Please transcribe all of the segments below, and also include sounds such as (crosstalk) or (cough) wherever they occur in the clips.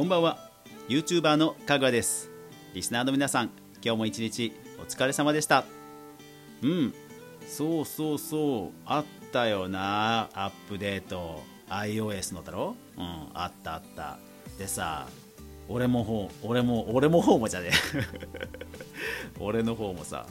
こんばんは。YouTuber のかぐわです。リスナーの皆さん今日も一日お疲れ様でした。うん。そうそうそう。あったよな。アップデート。iOS のだろ？うん。あったあった。でさ俺もほう俺も俺もほうもじゃね (laughs) 俺の方もさ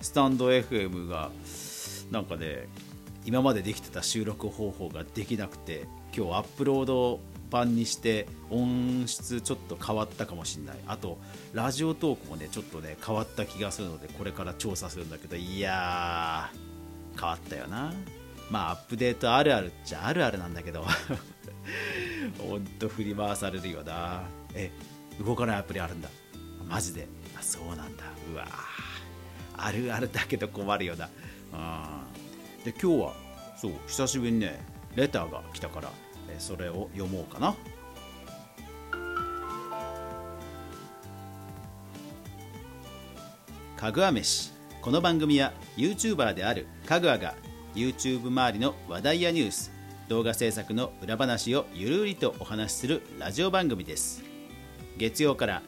スタンド FM がなんかね今までできてた収録方法ができなくて今日アップロード版にして音質ちょっと変わったかもしれない。あとラジオトークもねちょっとね変わった気がするのでこれから調査するんだけどいやー変わったよな。まあアップデートあるあるっちゃあるあるなんだけど。(laughs) ほんと振り回されるよな。え動かないアプリあるんだ。マジで。あそうなんだ。うわあるあるだけど困るよな。うん。で今日はそう久しぶりにねレターが来たからそれを読もうかな。かぐわ飯。この番組は YouTuber であるかぐわが YouTube 周りの話題やニュース動画制作の裏話をゆるりとお話しするラジオ番組です。月曜から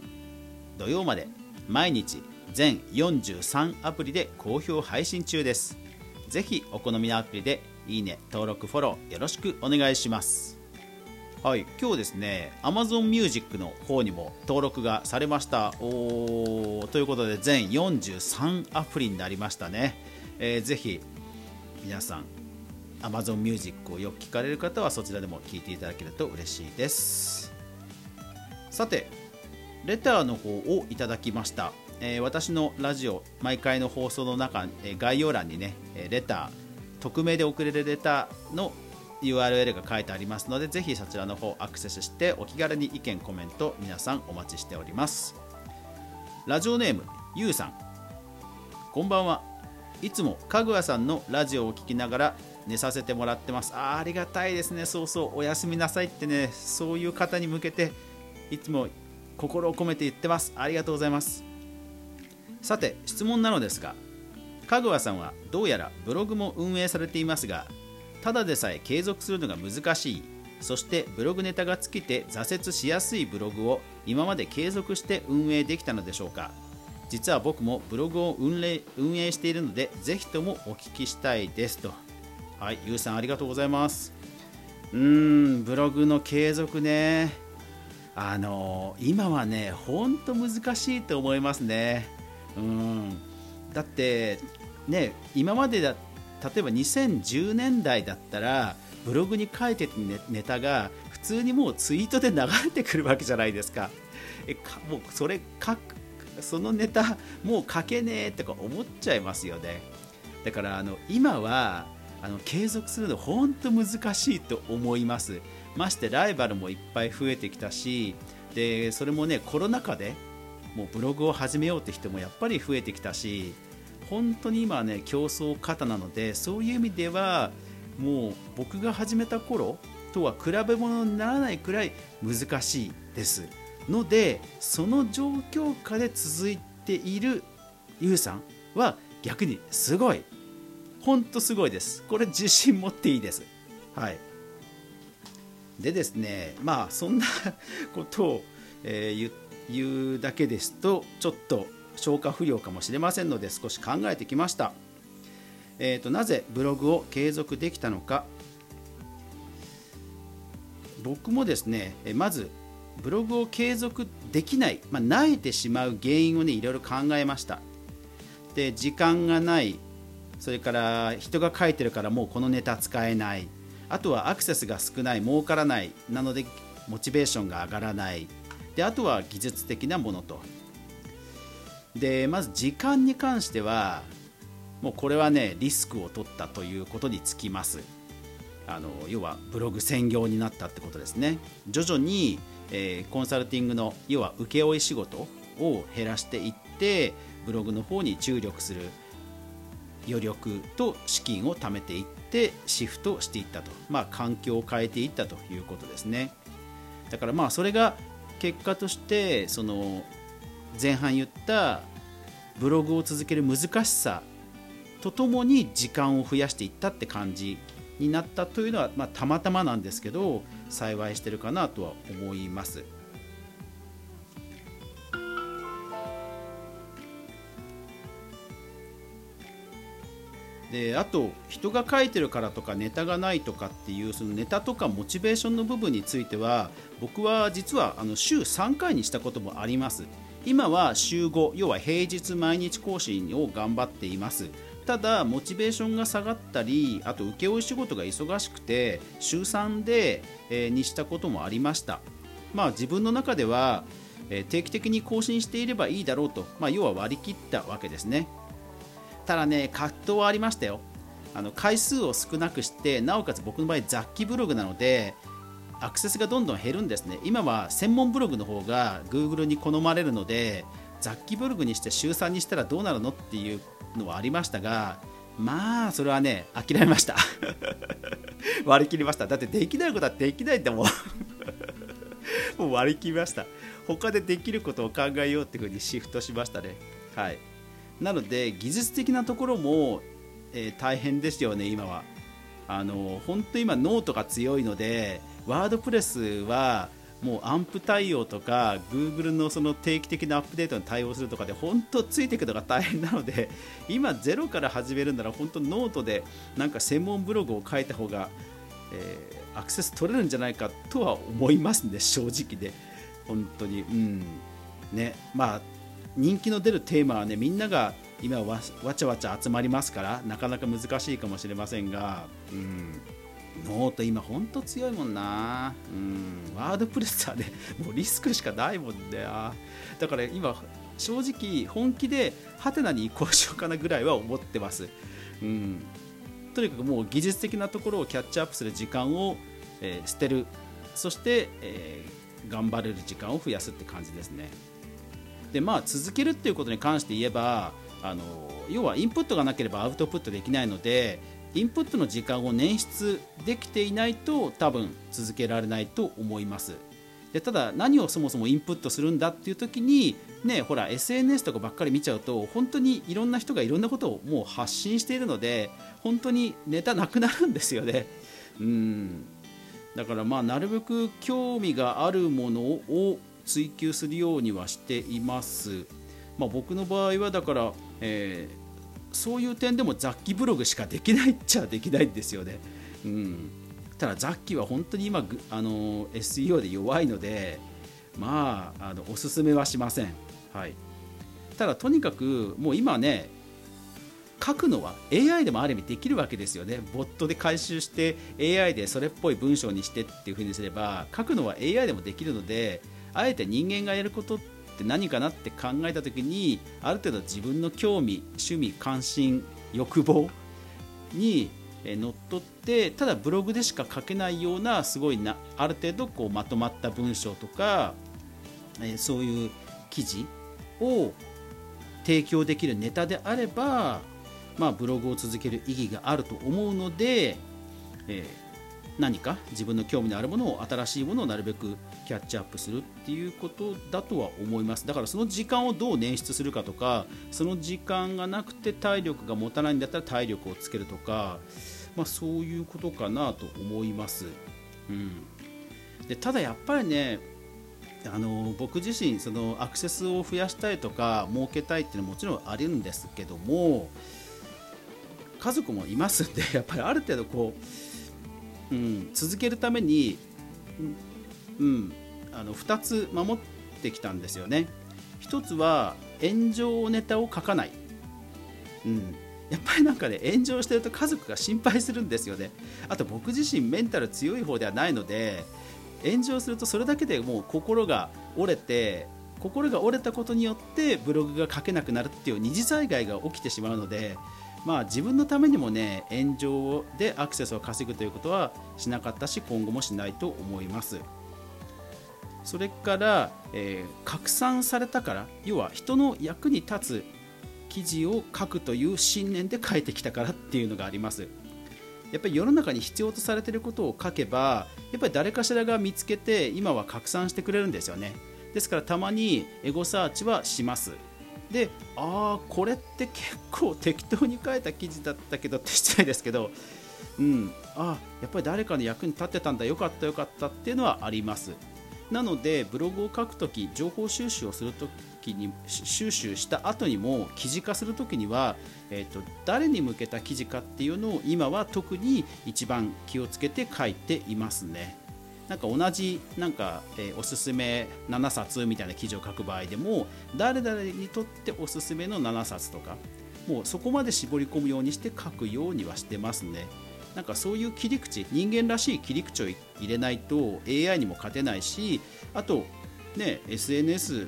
土曜まで毎日全43アプリで好評配信中です。ぜひお好みのアプリでいいね登録フォローよろしくお願いします。はい今日ですね Amazon Music の方にも登録がされました。おということで全43アプリになりましたね、えー、ぜひ皆さん Amazon Music をよく聞かれる方はそちらでも聞いていただけると嬉しいです。さてレターの方をいただきました。え、私のラジオ毎回の放送の中、え、概要欄にねレター匿名で送れるレターの URL が書いてありますのでぜひそちらの方アクセスしてお気軽に意見コメント皆さんお待ちしております。ラジオネームゆうさん。こんばんは。いつもかぐわさんのラジオを聴きながら寝させてもらってます。あありがたいですね。そうそう。おやすみなさいってね。そういう方に向けていつも心を込めて言ってます。ありがとうございます。さて質問なのですがかぐわさんはどうやらブログも運営されていますがただでさえ継続するのが難しい。そしてブログネタが尽きて挫折しやすいブログを今まで継続して運営できたのでしょうか。実は僕もブログを運営運営しているのでぜひともお聞きしたいです。と。はいゆうさんありがとうございます。うーんブログの継続ね。あのー、今はねほんと難しいと思いますね。うん。だってね今までだ例えば2010年代だったらブログに書いてたネタが普通にもうツイートで流れてくるわけじゃないですか。えかもうそれ書くそのネタもう書けねえとか思っちゃいますよね。だからあの今はあの継続するの本当難しいと思います。ましてライバルもいっぱい増えてきたしでそれもねコロナ禍でもうブログを始めようって人もやっぱり増えてきたし本当に今はね競争方なのでそういう意味ではもう僕が始めた頃とは比べ物にならないくらい難しいです。のでその状況下で続いているゆうさんは逆にすごい。本当すごいです。これ自信持っていいです。はい。でですねまあそんなことを、えー、言うだけですとちょっと消化不良かもしれませんので少し考えてきました、えーと、なぜブログを継続できたのか。僕もですねまずブログを継続できない、まあ、慣れてしまう原因をねいろいろ考えました。で時間がないそれから人が書いてるからもうこのネタ使えない。あとはアクセスが少ない儲からないなのでモチベーションが上がらない。であとは技術的なものと。でまず時間に関してはもうこれはねリスクを取ったということにつきます。あの要はブログ専業になったってことですね。徐々に、えー、コンサルティングの要は請負仕事を減らしていってブログの方に注力する余力と資金を貯めていってシフトしていったと、まあ、環境を変えていったということですね。だからまあそれが結果としてその前半言ったブログを続ける難しさとともに時間を増やしていったって感じになったというのは、まあ、たまたまなんですけど幸いしてるかなとは思います。であと人が書いてるからとかネタがないとかっていうそのネタとかモチベーションの部分については僕は実はあの週3回にしたこともあります。今は週5要は平日毎日更新を頑張っています。ただモチベーションが下がったりあと請負仕事が忙しくて週3で、えー、にしたこともありました。まあ自分の中では、えー、定期的に更新していればいいだろうと、まあ、要は割り切ったわけですね。ただね葛藤はありましたよ。あの回数を少なくしてなおかつ僕の場合雑記ブログなのでアクセスがどんどん減るんですね。今は専門ブログの方が Google に好まれるので雑記ブログにして週3にしたらどうなるのっていうのはありましたがまあそれはね諦めました。(laughs) 割り切りました。だってできないことはできないってもう。(laughs) もう割り切りました。他でできることを考えようっていうふうにシフトしましたね。はい。なので技術的なところも、えー、大変ですよね今は。あの本当今ノートが強いので WordPress はもう AMP 対応とか Google のその定期的なアップデートに対応するとかで本当ついていくのが大変なので (laughs) 今ゼロから始めるなら本当ノートでなんか専門ブログを書いた方が、えー、アクセス取れるんじゃないかとは思いますね正直で。本当に。うん。ね。まあ人気の出るテーマはねみんなが今わわちゃわちゃ集まりますからなかなか難しいかもしれませんが、うん、ノート今ほんと強いもんな、うん、 WordPress って(laughs) もうリスクしかないもんだよだから今正直本気ではてなに移行しようかなぐらいは思ってます、うん、とにかくもう技術的なところをキャッチアップする時間を、えー、捨てる。そして、えー、頑張れる時間を増やすって感じですね。でまあ続けるっていうことに関して言えばあの要はインプットがなければアウトプットできないのでインプットの時間を捻出できていないと多分続けられないと思います。でただ何をそもそもインプットするんだっていう時にねほら SNS とかばっかり見ちゃうと本当にいろんな人がいろんなことをもう発信しているので本当にネタなくなるんですよね。うん。だからまあなるべく興味があるものを追求するようにはしています。まあ、僕の場合はだから、えー、そういう点でも雑記ブログしかできないっちゃできないんですよね。うん、ただ雑記は本当に今あの SEO で弱いのでまああのおすすめはしません。はい、ただとにかくもう今ね書くのは AI でもある意味できるわけですよね。ボットで回収して AI でそれっぽい文章にしてっていう風にすれば書くのは AI でもできるのであえて人間がやることって何かなって考えた時にある程度自分の興味趣味関心欲望にのっとってただブログでしか書けないようなすごいなある程度こうまとまった文章とか、えそういう記事を提供できるネタであれば、まあ、ブログを続ける意義があると思うので、えー何か自分の興味のあるものを新しいものをなるべくキャッチアップするっていうことだとは思います。だからその時間をどう捻出するかとかその時間がなくて体力が持たないんだったら体力をつけるとか、まあ、そういうことかなと思います、うん、でただやっぱりねあの僕自身そのアクセスを増やしたいとか設けたいっていうのはもちろんあるんですけども家族もいますんでやっぱりある程度こううん、続けるために、うん、あの2つ守ってきたんですよね。1つは炎上ネタを書かない、うん、やっぱりなんかね炎上してると家族が心配するんですよね。あと僕自身メンタル強い方ではないので炎上するとそれだけでもう心が折れて心が折れたことによってブログが書けなくなるっていう二次災害が起きてしまうのでまあ、自分のためにもね炎上でアクセスを稼ぐということはしなかったし今後もしないと思います。それから、えー、拡散されたから要は人の役に立つ記事を書くという信念で書いてきたからっていうのがあります。やっぱり世の中に必要とされていることを書けばやっぱり誰かしらが見つけて今は拡散してくれるんですよね。ですからたまにエゴサーチはします。でああこれって結構適当に書いた記事だったけどって失礼ですけどうんあやっぱり誰かの役に立ってたんだよかったよかったっていうのはありますなのでブログを書くとき情報収集をするときに収集した後にも記事化するときには、えーと、誰に向けた記事かっていうのを今は特に一番気をつけて書いていますね。なんか同じなんか、えー、おすすめ7冊みたいな記事を書く場合でも誰々にとっておすすめの7冊とかもうそこまで絞り込むようにして書くようにはしてますね。なんかそういう切り口人間らしい切り口を入れないと AI にも勝てないしあとね SNS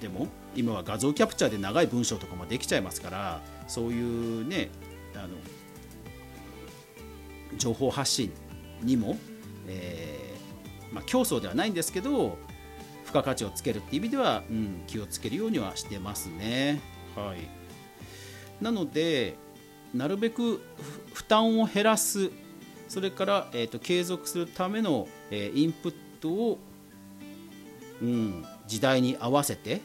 でも今は画像キャプチャーで長い文章とかもできちゃいますからそういうねあの情報発信にも、えー、まあ、競争ではないんですけど付加価値をつけるっていう意味では、うん、気をつけるようにはしてますね。はい、なのでなるべく負担を減らすそれから、えーと、継続するための、えー、インプットを、うん、時代に合わせて、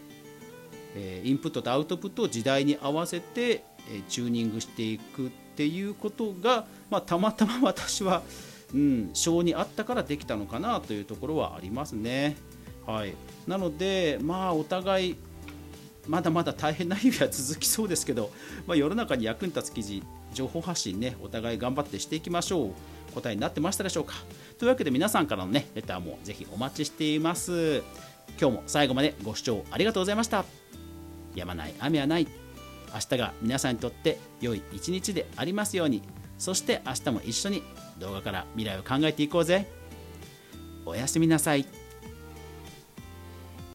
えー、インプットとアウトプットを時代に合わせて、えー、チューニングしていくっていうことが、まあ、たまたま私は、うん、性にあったからできたのかなというところはありますね。はい、なので、まあ、お互いまだまだ大変な日々は続きそうですけど、まあ、世の中に役に立つ記事情報発信ねお互い頑張ってしていきましょう。答えになってましたでしょうか。というわけで皆さんからのねレターもぜひお待ちしています。今日も最後までご視聴ありがとうございました。やまない雨はない。明日が皆さんにとって良い一日でありますように。そして明日も一緒に動画から未来を考えていこうぜ。おやすみなさい。